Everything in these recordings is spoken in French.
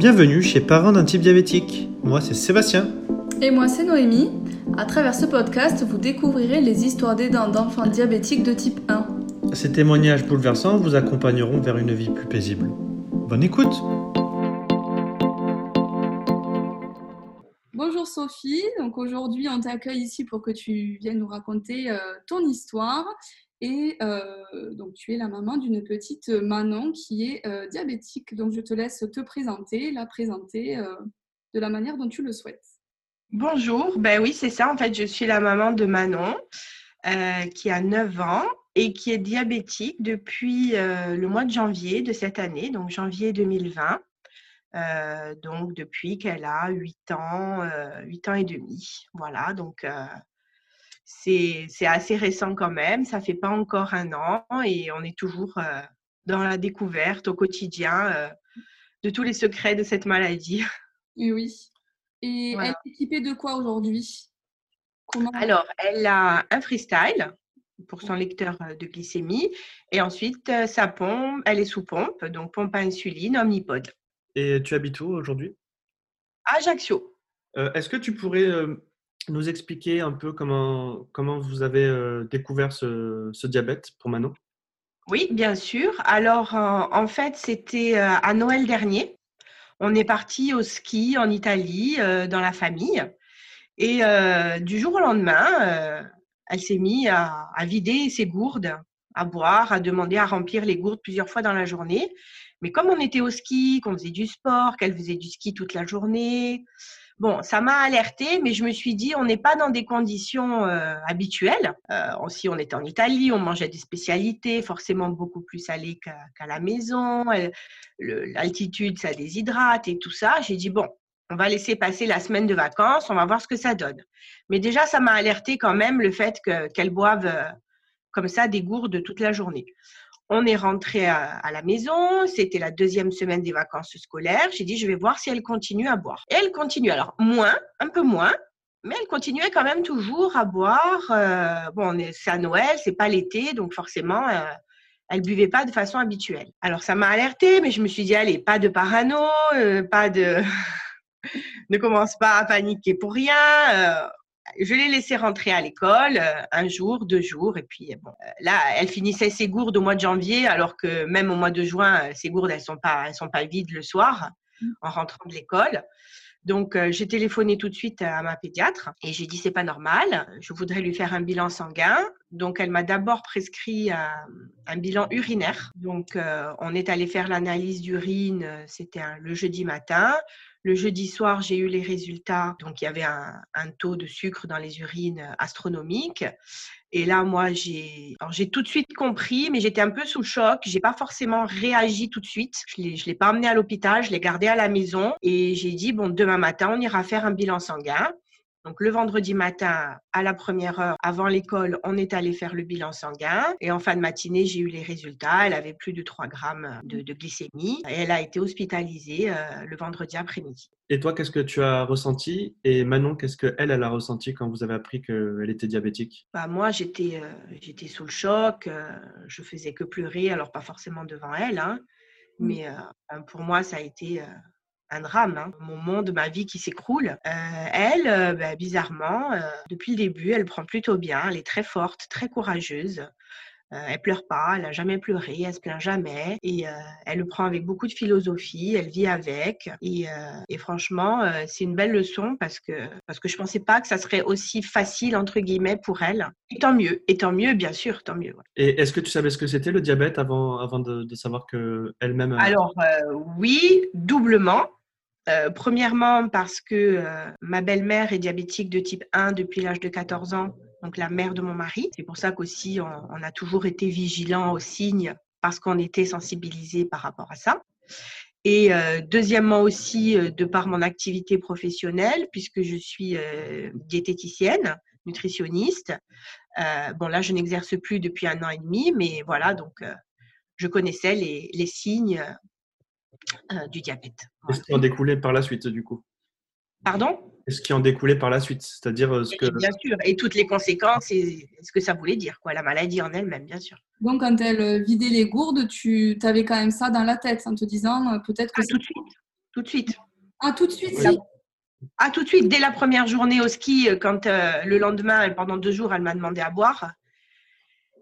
Bienvenue chez Parents d'un type diabétique. Moi, c'est Sébastien. Et moi, c'est Noémie. À travers ce podcast, vous découvrirez les histoires d'aidants d'enfants diabétiques de type 1. Ces témoignages bouleversants vous accompagneront vers une vie plus paisible. Bonne écoute Bonjour Sophie, donc aujourd'hui on t'accueille ici pour que tu viennes nous raconter euh, ton histoire et euh, donc, tu es la maman d'une petite Manon qui est euh, diabétique. Donc, je te laisse te présenter, la présenter euh, de la manière dont tu le souhaites. Bonjour, ben oui, c'est ça. En fait, je suis la maman de Manon qui a 9 ans et qui est diabétique depuis le mois de janvier de cette année, donc janvier 2020. donc, depuis qu'elle a 8 ans, 8 ans et demi. Voilà, donc c'est assez récent quand même. Ça fait pas encore un an et on est toujours euh, dans la découverte au quotidien euh, de tous les secrets de cette maladie. oui. Et elle est équipée de quoi aujourd'hui? Alors, elle a un freestyle pour son lecteur euh, de glycémie et ensuite sa pompe, elle est sous pompe, donc pompe à insuline, omnipode. Et tu habites où aujourd'hui? Ajaccio. Est-ce que tu pourrais nous expliquer un peu comment, comment vous avez euh, découvert ce, diabète pour Manon Oui, bien sûr. Alors, en fait, c'était euh, à Noël dernier. On est parti au ski en Italie euh, dans la famille. Et du jour au lendemain, elle s'est mise à, à, vider ses gourdes, à boire, à demander à remplir les gourdes plusieurs fois dans la journée. Mais comme on était au ski, qu'on faisait du sport, qu'elle faisait du ski toute la journée, Bon, ça m'a alerté, mais je me suis dit, on n'est pas dans des conditions euh, habituelles. Euh, aussi, on était en Italie, on mangeait des spécialités, forcément beaucoup plus salées qu'à la maison. L'altitude, ça déshydrate et tout ça. J'ai dit, bon, on va laisser passer la semaine de vacances, on va voir ce que ça donne. Mais déjà, ça m'a alerté quand même le fait qu'elle boive euh, comme ça des gourdes toute la journée. On est rentré à, la maison, c'était la deuxième semaine des vacances scolaires. J'ai dit, je vais voir si elle continue à boire. Et elle continue, alors moins, un peu moins, mais elle continuait quand même toujours à boire. Euh, bon, c'est à Noël, c'est pas l'été, donc forcément, euh, elle buvait pas de façon habituelle. Alors ça m'a alertée, mais je me suis dit, allez, pas de parano, euh, pas de... ne commence pas à paniquer pour rien je l'ai laissée rentrer à l'école euh, un jour, deux jours, et puis bon, euh, là, elle finissait ses gourdes au mois de janvier, alors que même au mois de juin, euh, ses gourdes, elles sont pas, elles sont pas vides le soir mmh. en rentrant de l'école. Donc, j'ai téléphoné tout de suite à ma pédiatre et j'ai dit c'est pas normal, je voudrais lui faire un bilan sanguin. Donc, elle m'a d'abord prescrit un, bilan urinaire. Donc, on est allé faire l'analyse d'urine, c'était le jeudi matin. Le jeudi soir, j'ai eu les résultats. Donc, il y avait un, taux de sucre dans les urines euh, astronomique. Et là, moi, j'ai, j'ai tout de suite compris, mais j'étais un peu sous le choc. J'ai pas forcément réagi tout de suite. Je l'ai, je l'ai pas emmené à l'hôpital, je l'ai gardé à la maison et j'ai dit bon, demain matin, on ira faire un bilan sanguin. Donc le vendredi matin, à la première heure avant l'école, on est allé faire le bilan sanguin. Et en fin de matinée, j'ai eu les résultats. Elle avait plus de 3 grammes de, glycémie. Et elle a été hospitalisée euh, le vendredi après-midi. Et toi, qu'est-ce que tu as ressenti? Et Manon, qu'est-ce qu'elle, elle a ressenti quand vous avez appris qu'elle était diabétique? Bah, Moi, j'étais, euh, j'étais sous le choc. Euh, je faisais que pleurer, alors pas forcément devant elle. Hein, mmh. mais pour moi, ça a été un drame, hein. mon monde, ma vie qui s'écroule. Euh, elle, euh, bah, bizarrement, euh, depuis le début, elle prend plutôt bien. Elle est très forte, très courageuse. elle pleure pas, elle n'a jamais pleuré, elle se plaint jamais et elle le prend avec beaucoup de philosophie. Elle vit avec et, franchement, c'est une belle leçon parce que parce que je pensais pas que ça serait aussi facile entre guillemets pour elle. Et tant mieux, et tant mieux, bien sûr, tant mieux. Et est-ce que tu savais ce que c'était le diabète avant avant de, de savoir que elle-même Alors oui, doublement. Euh, premièrement, parce que euh, ma belle-mère est diabétique de type 1 depuis l'âge de 14 ans, donc la mère de mon mari. C'est pour ça qu'aussi, on, a toujours été vigilant aux signes parce qu'on était sensibilisé par rapport à ça. Et euh, deuxièmement aussi, de par mon activité professionnelle, puisque je suis diététicienne, nutritionniste. bon, là, je n'exerce plus depuis un an et demi, mais voilà, donc je connaissais les, signes du diabète. Est-ce qui en découlait par la suite, du coup? Pardon? Est-ce qui en découlait par la suite? C'est-à-dire euh, ce que... Bien sûr, et toutes les conséquences et ce que ça voulait dire, quoi, la maladie en elle-même, bien sûr. Donc, quand elle euh, vidait les gourdes, tu avais quand même ça dans la tête en te disant peut-être que. Pas tout de suite. tout de suite. Ah, tout de suite, si. Ah, tout de suite, dès la première journée au ski, euh, quand euh, le lendemain, pendant deux jours, elle m'a demandé à boire.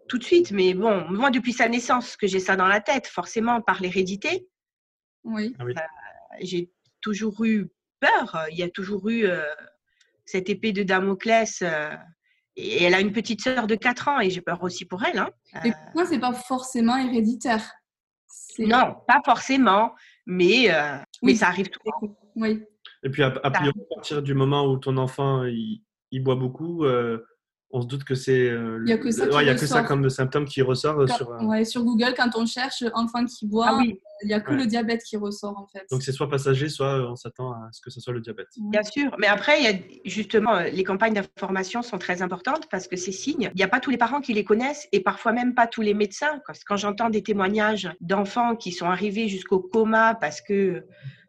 Tout de suite, mais bon, moi, depuis sa naissance, que j'ai ça dans la tête, forcément, par l'hérédité, Oui. j'ai toujours eu peur. Il y a toujours eu euh, cette épée de Damoclès. euh, et elle a une petite sœur de 4 ans et j'ai peur aussi pour elle. hein. Et Euh, pour moi, c'est pas forcément héréditaire? Non, pas forcément, mais, euh, mais ça arrive tout Oui. Et puis, à, à priori, à partir du moment où ton enfant il, il boit beaucoup, euh, on se doute que c'est. euh, Il y a que ça le- ouais, y a que ça ressort. comme symptôme qui ressort euh, Quand- sur. euh, ouais, sur Google, quand on cherche enfant qui boit, Ah oui, il n'y a que Ouais. le diabète qui ressort en fait. Donc, c'est soit passager, soit on s'attend à ce que ce soit le diabète. Bien sûr, mais après, il y a justement les campagnes d'information sont très importantes parce que ces signes, il n'y a pas tous les parents qui les connaissent et parfois même pas tous les médecins. Quand j'entends des témoignages d'enfants qui sont arrivés jusqu'au coma parce que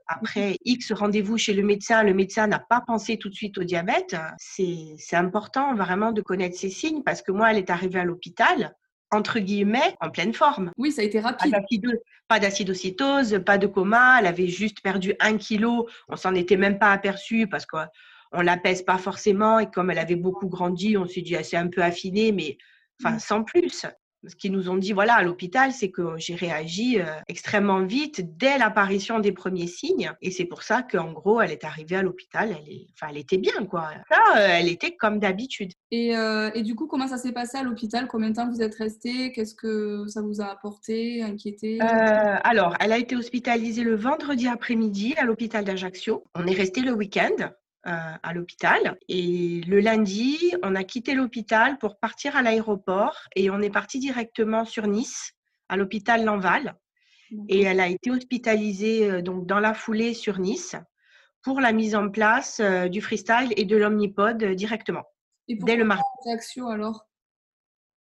après X rendez-vous chez le médecin, le médecin n'a pas pensé tout de suite au diabète, c'est important vraiment de connaître ces signes parce que moi, elle est arrivée à l'hôpital entre guillemets en pleine forme. Oui, ça a été rapide. Pas d'acidocytose, pas de coma. Elle avait juste perdu un kilo. On s'en était même pas aperçu parce qu'on on la pèse pas forcément. Et comme elle avait beaucoup grandi, on s'est dit, ah, c'est un peu affiné, mais enfin, Mm. sans plus. Ce qu'ils nous ont dit, voilà, à l'hôpital, c'est que j'ai réagi euh, extrêmement vite dès l'apparition des premiers signes. Et c'est pour ça qu'en gros, elle est arrivée à l'hôpital. Elle, est, enfin, elle était bien, quoi. Là, euh, elle était comme d'habitude. Et, euh, et du coup, comment ça s'est passé à l'hôpital? Combien de temps vous êtes resté? Qu'est-ce que ça vous a apporté? Inquiété? Alors, elle a été hospitalisée le vendredi après-midi à l'hôpital d'Ajaccio. On est resté le week-end à l'hôpital. Et le lundi, on a quitté l'hôpital pour partir à l'aéroport et on est parti directement sur Nice, à l'hôpital Lanval. Et elle a été hospitalisée euh, donc dans la foulée sur Nice pour la mise en place euh, du freestyle et de l'omnipode euh, directement, Et dès le mardi, alors?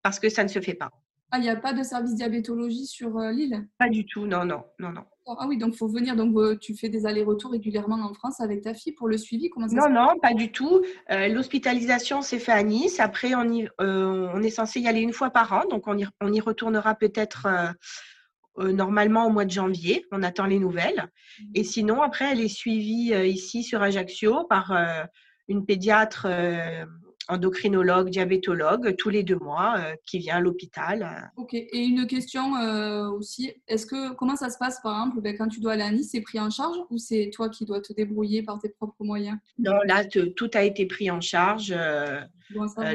Parce que ça ne se fait pas. Ah, il n'y a pas de service diabétologie sur euh, l'île? Pas du tout, non, non, non, non. Ah oui, donc il faut venir. Donc euh, tu fais des allers-retours régulièrement en France avec ta fille pour le suivi Comment ça Non, se non, pas du tout. Euh, L'hospitalisation s'est fait à Nice. Après, on, y- euh, on est censé y aller une fois par an. Donc, on y, on y retournera peut-être normalement au mois de janvier. On attend les nouvelles. Et sinon, après, elle est suivie ici sur Ajaccio par une pédiatre endocrinologue, diabétologue, tous les deux mois, euh, qui vient à l'hôpital. euh. Ok. Et une question euh, aussi. Est-ce que comment ça se passe par exemple ben, quand tu dois aller à Nice, c'est pris en charge ou c'est toi qui dois te débrouiller par tes propres moyens? Non, là, te- tout a été pris en charge.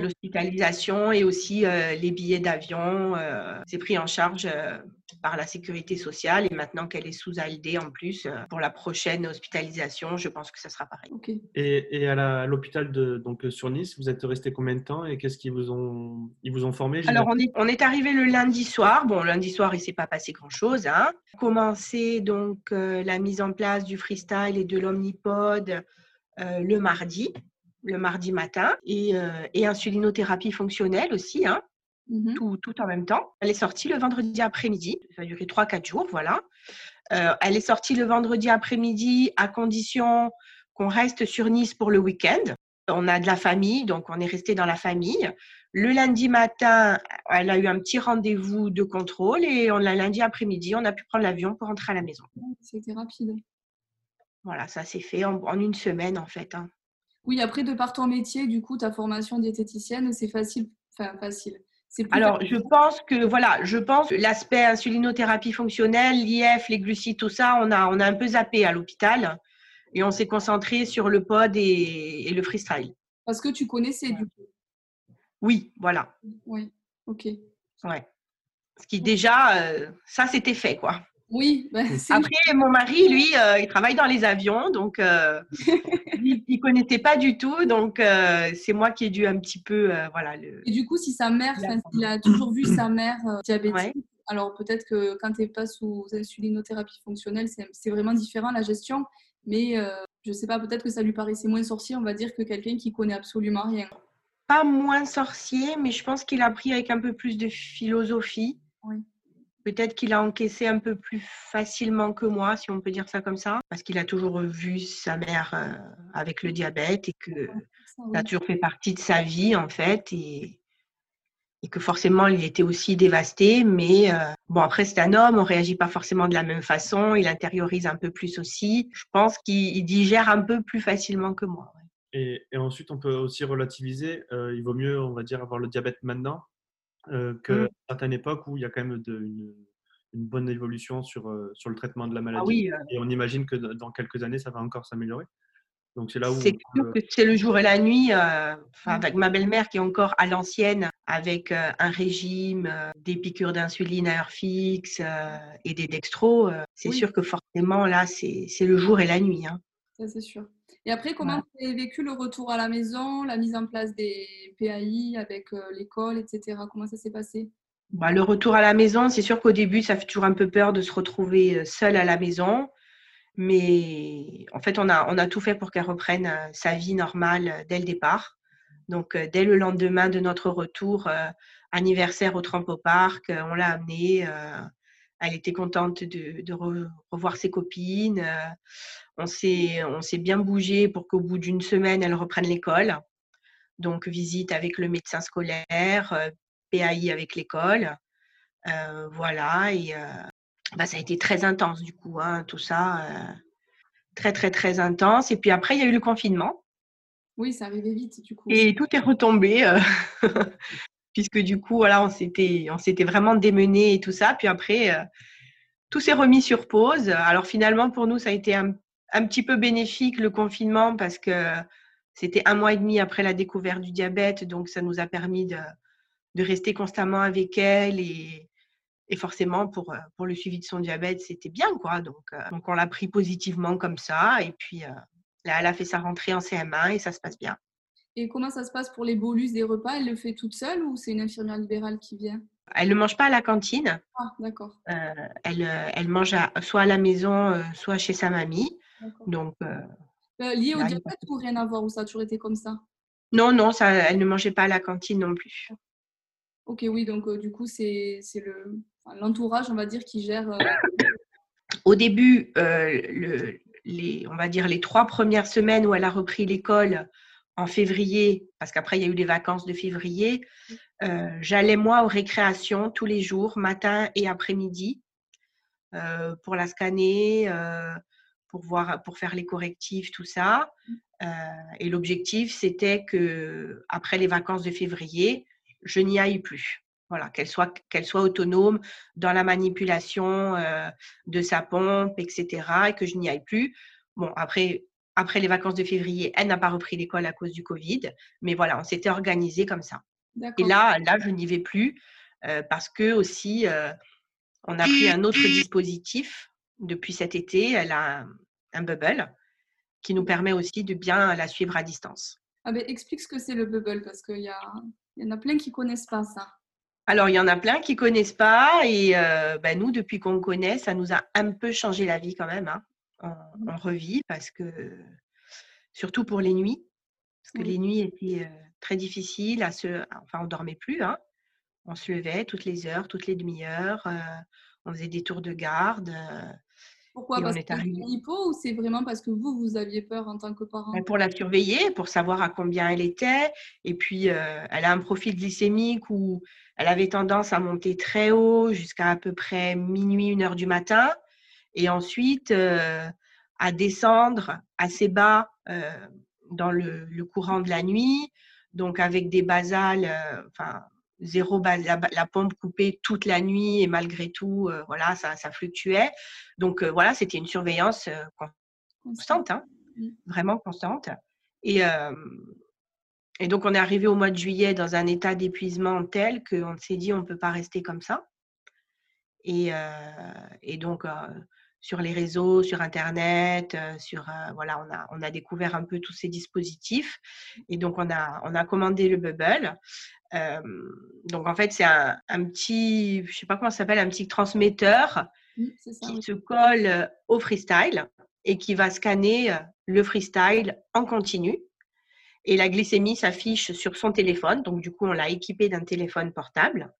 l'hospitalisation et aussi les billets d'avion. c'est pris en charge par la sécurité sociale et maintenant qu'elle est sous ALD en plus, euh, pour la prochaine hospitalisation, je pense que ça sera pareil. Et, et à l'hôpital de donc euh, sur Nice, vous êtes resté combien de temps et qu'est-ce qu'ils vous ont ils vous ont formé Alors, on est, on est arrivé le lundi soir. Bon, lundi soir, il ne s'est pas passé grand-chose. Hein. Commencé donc euh, la mise en place du freestyle et de l'omnipode euh, le mardi, le mardi matin, et, euh, et insulinothérapie fonctionnelle aussi. Hein. Mhm. tout, tout en même temps. Elle est sortie le vendredi après-midi. Ça a duré 3-4 jours, voilà. Euh, elle est sortie le vendredi après-midi à condition qu'on reste sur Nice pour le week-end. On a de la famille, donc on est resté dans la famille. Le lundi matin, elle a eu un petit rendez-vous de contrôle et on lundi après-midi, on a pu prendre l'avion pour rentrer à la maison. C'était rapide. Voilà, ça s'est fait en, en une semaine en fait. hein. Oui, après, de par ton métier, du coup, ta formation diététicienne, c'est facile. Enfin, facile. Alors, facile. je pense que voilà, je pense que l'aspect insulinothérapie fonctionnelle, l'IF, les glucides, tout ça, on a, on a un peu zappé à l'hôpital et on s'est concentré sur le pod et, et le freestyle. Parce que tu connaissais, du coup. Oui, voilà. Oui. Ok. Ouais. Ce qui déjà, euh, ça c'était fait quoi. Oui, ben, c'est Après, mon mari, lui, euh, il travaille dans les avions, donc euh, il connaissait pas du tout, donc euh, c'est moi qui ai dû un petit peu, voilà. Le... Et du coup, si sa mère, s'il a toujours vu sa mère diabétique, Ouais. alors peut-être que quand tu n'es pas sous insulinothérapie fonctionnelle, c'est vraiment différent la gestion. Mais je sais pas, peut-être que ça lui paraissait moins sorcier, on va dire, que quelqu'un qui connaît absolument rien. Pas moins sorcier, mais je pense qu'il a pris avec un peu plus de philosophie. Oui. Peut-être qu'il a encaissé un peu plus facilement que moi, si on peut dire ça comme ça, parce qu'il a toujours vu sa mère euh, avec le diabète et que Ça, oui. ça a toujours fait partie de sa vie en fait. Et, et que forcément il était aussi dévasté. Mais bon, après c'est un homme, on réagit pas forcément de la même façon, il intériorise un peu plus aussi. Je pense qu'il digère un peu plus facilement que moi. Et, ensuite, on peut aussi relativiser. il vaut mieux, on va dire, avoir le diabète maintenant euh, qu'à mmh. certaines époques où il y a quand même de, une, bonne évolution sur, sur le traitement de la ah maladie. Et on imagine que dans quelques années, ça va encore s'améliorer. Donc c'est là où. C'est le jour et la nuit. Euh, avec ma belle-mère qui est encore à l'ancienne, avec un régime, des piqûres d'insuline à heure fixe et des dextros, c'est sûr que forcément là, c'est le jour et la nuit. Hein. Ça c'est sûr. Et après, comment tu as vécu le retour à la maison, la mise en place des PAI avec l'école, etc. Comment ça s'est passé? Bah, Le retour à la maison, c'est sûr qu'au début, ça fait toujours un peu peur de se retrouver seule à la maison. Mais en fait, on a, on a tout fait pour qu'elle reprenne euh, sa vie normale euh, dès le départ. Donc, euh, dès le lendemain de notre retour, anniversaire au Trampo Park, on l'a amenée. Elle était contente de, revoir ses copines. on s'est bien bougé pour qu'au bout d'une semaine, elle reprenne l'école. Donc, visite avec le médecin scolaire, PAI avec l'école. voilà, et, bah, ça a été très intense du coup, hein, tout ça. Euh, très, très, très intense. Et puis après, il y a eu le confinement. Oui, ça arrivait vite du coup. Et tout est retombé. Euh, puisque du coup, voilà, on s'était, on s'était vraiment démené et tout ça. Puis après, euh, tout s'est remis sur pause. Alors finalement, pour nous, ça a été un, petit peu bénéfique le confinement parce que c'était un mois et demi après la découverte du diabète. Donc, ça nous a permis de, rester constamment avec elle et, forcément, pour, euh, pour le suivi de son diabète, c'était bien, quoi. Donc, euh, on l'a pris positivement comme ça. Et puis, là, elle a fait sa rentrée en CM1 et ça se passe bien. Et comment ça se passe pour les bolus des repas? Elle le fait toute seule ou c'est une infirmière libérale qui vient? Elle ne mange pas à la cantine. Ah, d'accord. elle, elle mange soit à la maison, soit chez sa mamie. Donc, lié au diabète ou rien à voir Ou ça a toujours été comme ça? Non, non, ça, elle ne mangeait pas à la cantine non plus. Ok, oui, donc du coup, c'est le, l'entourage, on va dire, qui gère. Euh, Au début, euh, les, on va dire les trois premières semaines où elle a repris l'école en février, parce qu'après il y a eu les vacances de février, euh, j'allais moi aux récréations tous les jours, matin et après-midi, pour la scanner, pour voir, pour faire les correctifs, tout ça. et l'objectif, c'était que après les vacances de février, je n'y aille plus. Voilà, qu'elle soit, qu'elle soit autonome dans la manipulation euh, de sa pompe, etc. Et que je n'y aille plus. Bon, après, après les vacances de février, elle n'a pas repris l'école à cause du Covid. Mais voilà, on s'était organisé comme ça. Et là, là, je n'y vais plus euh, parce que aussi, euh, on a pris un autre dispositif depuis cet été. Elle a un, bubble qui nous permet aussi de bien la suivre à distance. Ah ben, explique ce que c'est le bubble parce qu'il y, y en a plein qui connaissent pas ça. Alors, il y en a plein qui connaissent pas et euh, bah, nous, depuis qu'on connaît, ça nous a un peu changé la vie quand même. Hein. On, revit parce que, surtout pour les nuits, parce que les nuits étaient très difficiles à se. Enfin, on dormait plus. Hein. On se levait toutes les heures, toutes les demi-heures. Euh, on faisait des tours de garde. Pourquoi? Parce que arrivé... hypo ou c'est vraiment parce que vous, vous aviez peur en tant que parent? Ben, Pour la surveiller, pour savoir à combien elle était. Et puis, elle a un profil glycémique où elle avait tendance à monter très haut jusqu'à à peu près minuit, une heure du matin, et ensuite euh, à descendre assez bas euh, dans le, courant de la nuit, donc avec des basales, euh, enfin zéro base, la, pompe coupée toute la nuit et malgré tout, voilà, ça, ça, fluctuait. Donc voilà, c'était une surveillance constante, hein, vraiment constante. Et, et donc, on est arrivé au mois de juillet dans un état d'épuisement tel qu'on s'est dit on ne peut pas rester comme ça. Et, donc, sur les réseaux, sur Internet, sur, voilà, on a, on a découvert un peu tous ces dispositifs. Et donc, on a, on a commandé le Bubble. donc, en fait, c'est un, petit, je ne sais pas comment ça s'appelle, un petit transmetteur qui se colle au freestyle et qui va scanner le freestyle en continu et la glycémie s'affiche sur son téléphone. Donc, du coup, on l'a équipé d'un téléphone portable.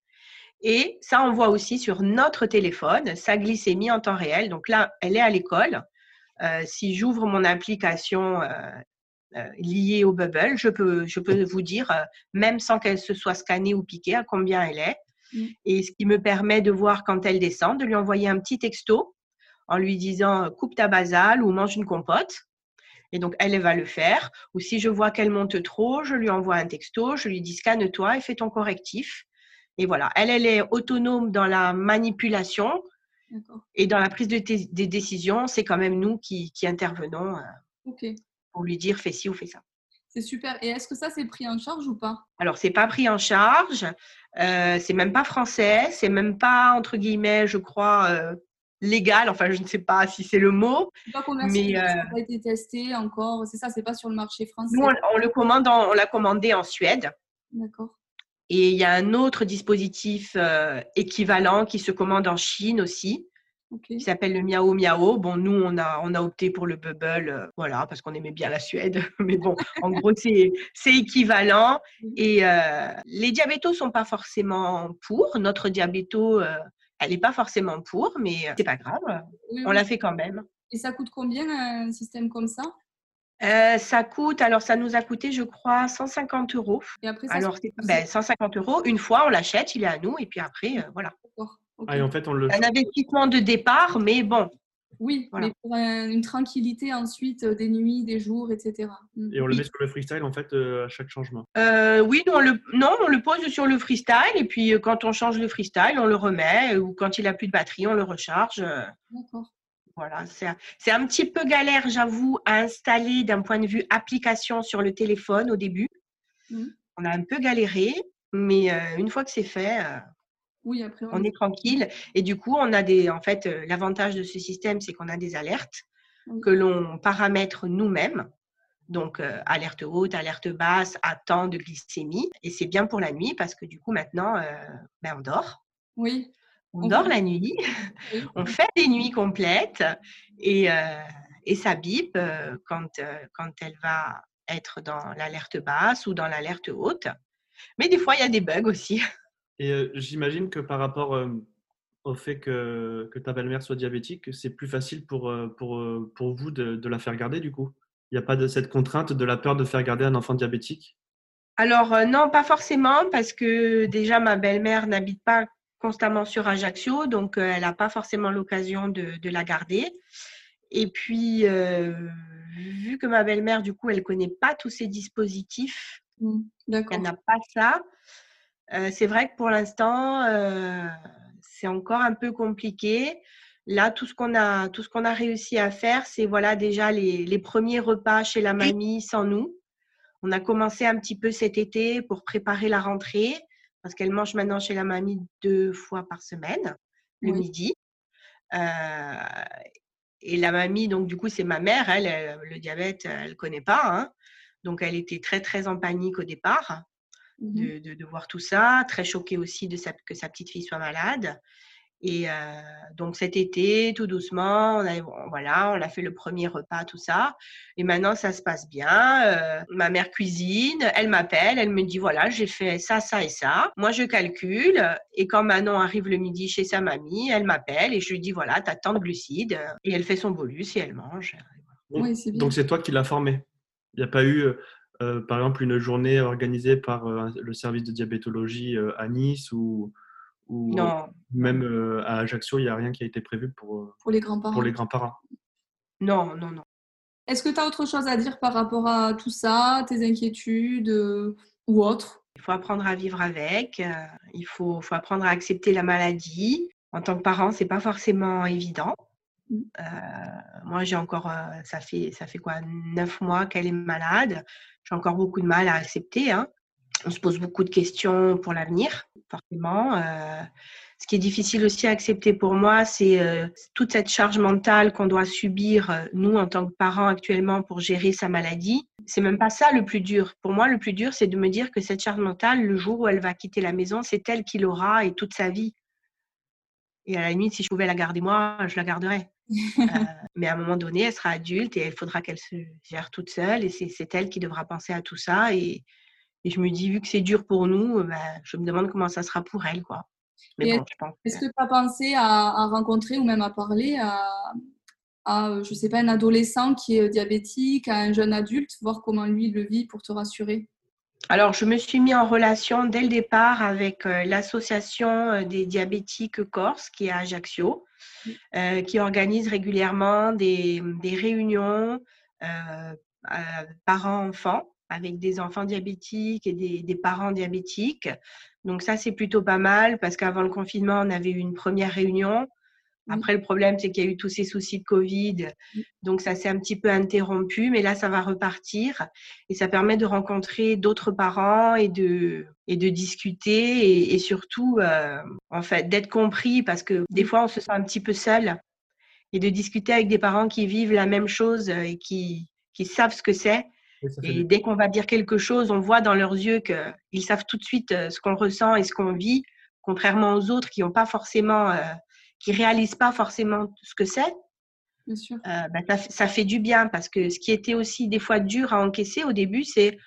Et ça envoie aussi sur notre téléphone sa glycémie en temps réel. Donc là, elle est à l'école. Euh, si j'ouvre mon application, euh, liée au bubble. Je peux, je peux vous dire, même sans qu'elle se soit scannée ou piquée, à combien elle est. Mm. Et ce qui me permet de voir quand elle descend, de lui envoyer un petit texto en lui disant coupe ta basale ou mange une compote. Et donc, elle, elle va le faire. Ou si je vois qu'elle monte trop, je lui envoie un texto, je lui dis scanne-toi et fais ton correctif. Et voilà, elle, elle est autonome dans la manipulation et dans la prise de des décisions. C'est quand même nous qui, intervenons euh, pour lui dire fais ci ou fais ça. C'est super. Et est-ce que ça, c'est pris en charge ou pas? Alors, c'est pas pris en charge. Euh, c'est même pas français. C'est même pas, entre guillemets, je crois, euh, légal. Enfin, je ne sais pas si c'est le mot. Pas mais euh, ça n'a pas été testé encore. C'est ça, c'est pas sur le marché français. Nous, on, le commande, on l'a commandé en Suède. D'accord. Et il y a un autre dispositif euh, équivalent qui se commande en Chine aussi, qui s'appelle le Miao Miao. Bon, nous, on a, on a opté pour le Bubble, euh, voilà, parce qu'on aimait bien la Suède. Mais bon, en gros, c'est équivalent. Et les diabétos sont pas forcément pour. Notre diabéto elle n'est pas forcément pour, mais euh, c'est pas grave. on l'a fait quand même. Et ça coûte combien un système comme ça? Euh, ça coûte, alors ça nous a coûté, je crois, 150 euros. Et après, ça alors, ben, 150 euros, une fois, on l'achète, il est à nous, et puis après, euh, voilà. Ah, et en fait, on le... Un investissement de départ, mais bon, oui, mais pour une tranquillité ensuite, euh, des nuits, des jours, etc. Mm. Et on le met sur le freestyle en fait euh, à chaque changement euh, Oui, non on, le, non, on le pose sur le freestyle et puis quand on change le freestyle, on le remet ou quand il n'a plus de batterie, on le recharge. D'accord. Voilà, c'est un petit peu galère, j'avoue, à installer d'un point de vue application sur le téléphone au début. Mm. On a un peu galéré, mais une fois que c'est fait, oui, après, on, est tranquille. Et du coup, on a des. En fait, euh, l'avantage de ce système, c'est qu'on a des alertes que l'on paramètre nous-mêmes. Donc, euh, alerte haute, alerte basse, à temps de glycémie. Et c'est bien pour la nuit parce que du coup, maintenant, euh, ben, on dort. Oui. On, dort la nuit. on fait des nuits complètes. Et, et ça bip quand, quand elle va être dans l'alerte basse ou dans l'alerte haute. Mais des fois, il y a des bugs aussi. Et j'imagine que par rapport au fait que, que ta belle-mère soit diabétique, c'est plus facile pour, pour, pour vous de, de, la faire garder du coup? Il n'y a pas de cette contrainte de la peur de faire garder un enfant diabétique? Alors non, pas forcément, parce que déjà ma belle-mère n'habite pas constamment sur Ajaccio, donc elle n'a pas forcément l'occasion de, de, la garder. Et puis, vu que ma belle-mère, du coup, elle ne connaît pas tous ces dispositifs, mmh, elle n'a pas ça, euh, c'est vrai que pour l'instant, euh, c'est encore un peu compliqué. Là, tout ce qu'on a, tout ce qu'on a réussi à faire, c'est voilà déjà les, les, premiers repas chez la mamie sans nous. On a commencé un petit peu cet été pour préparer la rentrée parce qu'elle mange maintenant chez la mamie deux fois par semaine, le midi. Euh, et la mamie, donc du coup, c'est ma mère. Elle, le diabète, elle connaît pas. Hein. Donc, elle était très très en panique au départ. Mmh de, voir tout ça, très choquée aussi de que sa petite fille soit malade. Et euh, donc cet été, tout doucement, on a, voilà, on a fait le premier repas, tout ça. Et maintenant, ça se passe bien. Euh, ma mère cuisine, elle m'appelle, elle me dit, voilà, j'ai fait ça, ça et ça. Moi, je calcule. Et quand Manon arrive le midi chez sa mamie, elle m'appelle et je lui dis, voilà, t'as tant de glucides. Et elle fait son bolus et elle mange. donc c'est toi qui l'as formée. Il n'y a pas eu euh, euh, par exemple, une journée organisée par euh, le service de diabétologie euh, à Nice ou, ou même à Ajaccio, il n'y a rien qui a été prévu pour, pour les grands-parents. Pour les grands-parents. Non, non, non. Est-ce que tu as autre chose à dire par rapport à tout ça, tes inquiétudes ou autres Il faut apprendre à vivre avec, il faut, faut, apprendre à accepter la maladie. En tant que parent, c'est pas forcément évident. Mmh. moi, j'ai encore, ça fait, ça fait quoi, neuf mois qu'elle est malade j'ai encore beaucoup de mal à accepter. Hein. On se pose beaucoup de questions pour l'avenir, forcément. Euh, ce qui est difficile aussi à accepter pour moi, c'est euh, toute cette charge mentale qu'on doit subir, euh, nous, en tant que parents actuellement, pour gérer sa maladie. C'est même pas ça le plus dur. Pour moi, le plus dur, c'est de me dire que cette charge mentale, le jour où elle va quitter la maison, c'est elle qui l'aura et toute sa vie. Et à la limite, si je pouvais la garder moi, je la garderais. Mais à un moment donné, elle sera adulte et il faudra qu'elle se gère toute seule et c'est elle qui devra penser à tout ça. Et, et je me dis, vu que c'est dur pour nous, ben, je me demande comment ça sera pour elle. quoi. Est-ce que tu as pensé à, rencontrer ou même à parler à, à, je sais pas, un adolescent qui est diabétique, à un jeune adulte, voir comment lui le vit pour te rassurer? Alors, je me suis mis en relation dès le départ avec l'association des diabétiques corse, qui est à Ajaccio, qui organise régulièrement des, des réunions parents-enfants avec des enfants diabétiques et des, parents diabétiques. Donc ça, c'est plutôt pas mal parce qu'avant le confinement, on avait eu une première réunion. Après, le problème, c'est qu'il y a eu tous ces soucis de Covid. Donc, ça s'est un petit peu interrompu, mais là, ça va repartir. Et ça permet de rencontrer d'autres parents et de, et de discuter et, surtout, euh, en fait, d'être compris parce que des fois, on se sent un petit peu seul. Et de discuter avec des parents qui vivent la même chose et qui, qui savent ce que c'est et dès qu'on va dire quelque chose, on voit dans leurs yeux qu'ils savent tout de suite euh, ce qu'on ressent et ce qu'on vit, contrairement aux autres qui n'ont pas forcément, euh, qui réalisent pas forcément ce que c'est. Bien sûr. Euh, bah, ça, fait du bien parce que ce qui était aussi des fois dur à encaisser au début, c'est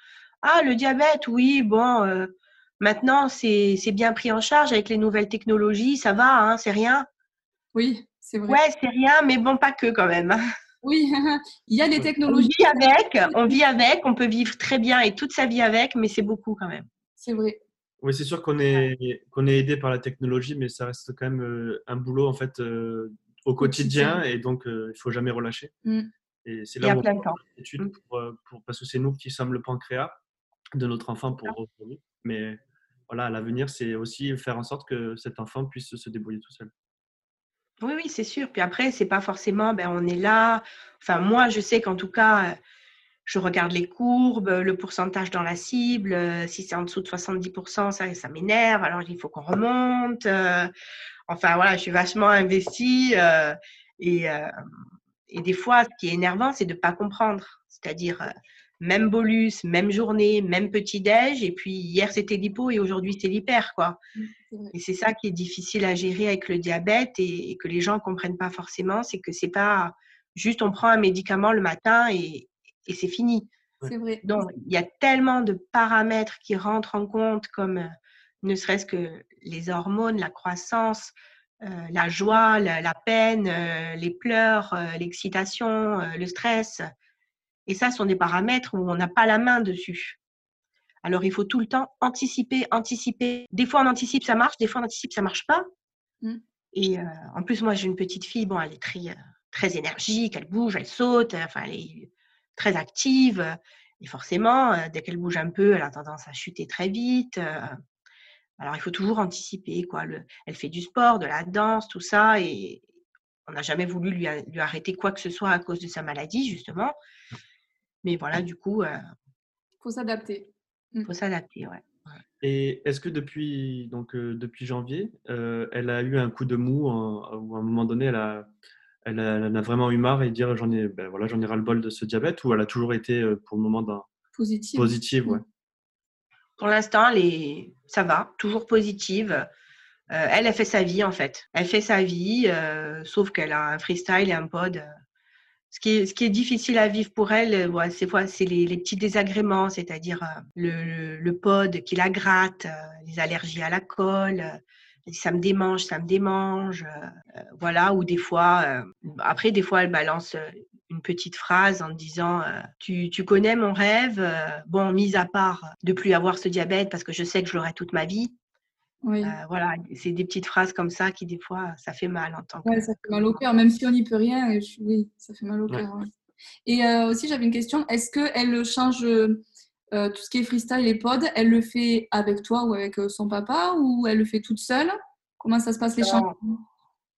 ah le diabète, oui, bon, maintenant c'est bien pris en charge avec les nouvelles technologies, ça va, hein, c'est rien. Oui, c'est vrai. Ouais, c'est rien, mais bon, pas que quand même. Oui, il y a des technologies. On vit avec, on vit avec, on peut vivre très bien et toute sa vie avec, mais c'est beaucoup quand même. C'est vrai. Oui, c'est sûr qu'on est, qu'on est aidé par la technologie, mais ça reste quand même euh, un boulot en fait euh, au quotidien et donc euh, il faut jamais relâcher. Mm. Et c'est là où on fait études pour, pour, parce que c'est nous qui sommes le pancréas de notre enfant pour aujourd'hui. Mais voilà, à l'avenir, c'est aussi faire en sorte que cet enfant puisse se débrouiller tout seul. Oui, oui, c'est sûr. Puis après, c'est pas forcément, ben, on est là. Enfin, moi, je sais qu'en tout cas, je regarde les courbes, le pourcentage dans la cible. Si c'est en dessous de 70%, ça, ça m'énerve. Alors, il faut qu'on remonte. Enfin, voilà, je suis vachement investie. Et, et des fois, ce qui est énervant, c'est de ne pas comprendre. C'est-à-dire, même bolus, même journée, même petit déj, et puis hier c'était l'hypo et aujourd'hui c'est l'hyper, quoi. Mmh, et c'est ça qui est difficile à gérer avec le diabète et, que les gens comprennent pas forcément, c'est que c'est pas juste on prend un médicament le matin et, c'est fini. C'est vrai. Donc il y a tellement de paramètres qui rentrent en compte, comme euh, ne serait-ce que les hormones, la croissance, euh, la joie, la, peine, euh, les pleurs, l'excitation, le stress. Et ça, ce sont des paramètres où on n'a pas la main dessus. Alors, il faut tout le temps anticiper, anticiper. Des fois, on anticipe, ça marche. Des fois, on anticipe, ça marche pas. Mmh. Et euh, en plus, moi, j'ai une petite fille. Bon, elle est très, euh, très énergique. Elle bouge, elle saute. Enfin, elle est très active. Et forcément, euh, dès qu'elle bouge un peu, elle a tendance à chuter très vite. alors, il faut toujours anticiper. Quoi. elle fait du sport, de la danse, tout ça. Et on n'a jamais voulu lui, lui, arrêter quoi que ce soit à cause de sa maladie, justement. Mais voilà, du coup. Il euh, faut s'adapter. Il faut s'adapter, ouais. Et est-ce que depuis, donc, euh, depuis janvier, euh, elle a eu un coup de mou ou à un moment donné, elle a, elle a, vraiment eu marre et dire j'en ai, ben voilà, j'en ai ras le bol de ce diabète ou elle a toujours été pour le moment positive. positive ouais. Pour l'instant, est... ça va, toujours positive. elle, a fait sa vie en fait. Elle fait sa vie, sauf qu'elle a un freestyle et un pod ce qui, est, difficile à vivre pour elle, euh, c'est les, petits désagréments, c'est-à-dire euh, le, le, pod qui la gratte, euh, les allergies à la colle, ça me démange, ça me démange, voilà, ou des fois, après, des fois, elle balance une petite phrase en disant tu, tu, connais mon rêve, bon, mis à part de plus avoir ce diabète parce que je sais que je l'aurai toute ma vie, oui. Euh, voilà, c'est des petites phrases comme ça qui, des fois, ça fait mal en tant que. Oui, ça fait mal au cœur, même si on n'y peut rien. Oui, ça fait mal au cœur. Et euh, aussi, j'avais une question est-ce qu'elle change euh, tout ce qui est freestyle et pod Elle le fait avec toi ou avec son papa ou elle le fait toute seule? Comment ça se passe les changements?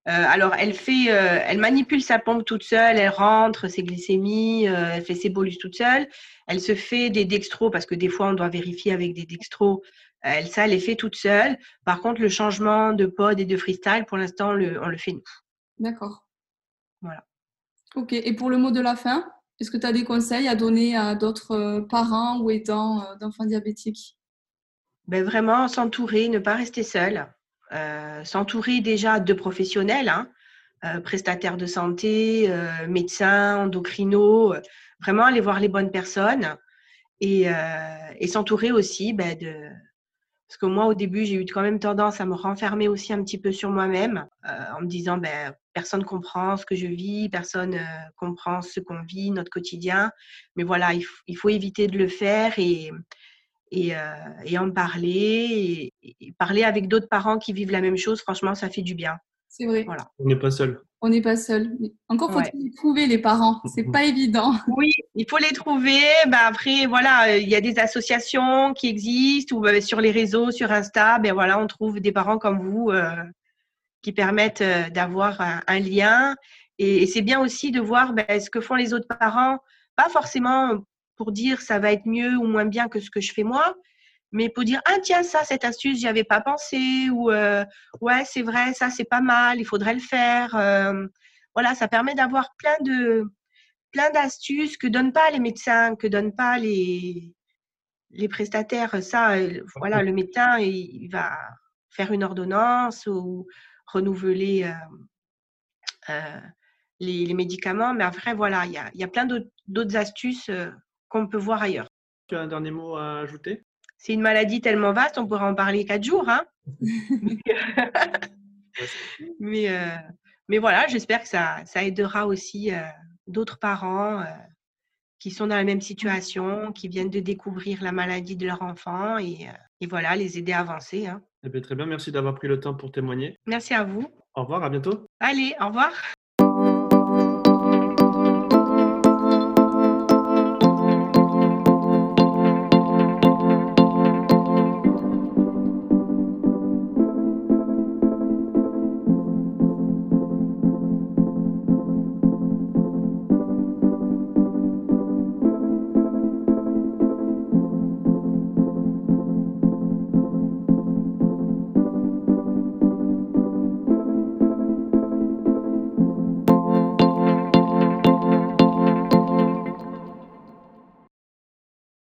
Alors, elle fait, elle manipule sa pompe toute seule, elle rentre ses glycémies, elle fait ses bolus toute seule. Elle se fait des dextros parce que des fois, on doit vérifier avec des dextros elle, ça, elle est fait toute seule. Par contre, le changement de pod et de freestyle, pour l'instant, on le fait nous. D'accord. Voilà. Ok. Et pour le mot de la fin, est-ce que tu as des conseils à donner à d'autres euh, parents ou aidants euh, d'enfants diabétiques? Ben Vraiment, s'entourer, ne pas rester seul. Euh, s'entourer déjà de professionnels, hein, prestataires de santé, médecins, endocrinos. vraiment aller voir les bonnes personnes et, et s'entourer aussi ben, de, Parce que moi, au début, j'ai eu quand même tendance à me renfermer aussi un petit peu sur moi-même, en me disant, ben, personne comprend ce que je vis, personne comprend ce qu'on vit, notre quotidien. Mais voilà, il, faut éviter de le faire et, et, en parler, et parler avec d'autres parents qui vivent la même chose. Franchement, ça fait du bien. C'est vrai. Voilà. On n'est pas seul. On n'est pas seul. Encore faut-il trouver, les parents. C'est pas évident. Oui, il faut les trouver. Bah après, voilà, il y a des associations qui existent ou bah, sur les réseaux, sur Insta, ben voilà, on trouve des parents comme vous euh, qui permettent euh, d'avoir un, lien. Et, c'est bien aussi de voir ben, ce que font les autres parents, pas forcément pour dire ça va être mieux ou moins bien que ce que je fais moi, mais pour dire ah tiens ça cette astuce j'y avais pas pensé ou euh, ouais c'est vrai ça c'est pas mal il faudrait le faire euh, voilà ça permet d'avoir plein de plein d'astuces que donnent pas les médecins que donnent pas les les prestataires. Ça euh, voilà le médecin il, va faire une ordonnance ou renouveler les, les, médicaments mais après voilà il y a, y a plein d'autres astuces qu'on peut voir ailleurs. Tu as un dernier mot à ajouter? C'est une maladie tellement vaste, on pourrait en parler quatre jours. Hein mais, euh, mais voilà, j'espère que ça, ça, aidera aussi euh, d'autres parents euh, qui sont dans la même situation, qui viennent de découvrir la maladie de leur enfant et, et voilà, les aider à avancer. Hein. Eh bien, très bien, merci d'avoir pris le temps pour témoigner. Merci à vous. Au revoir, à bientôt. Allez, au revoir.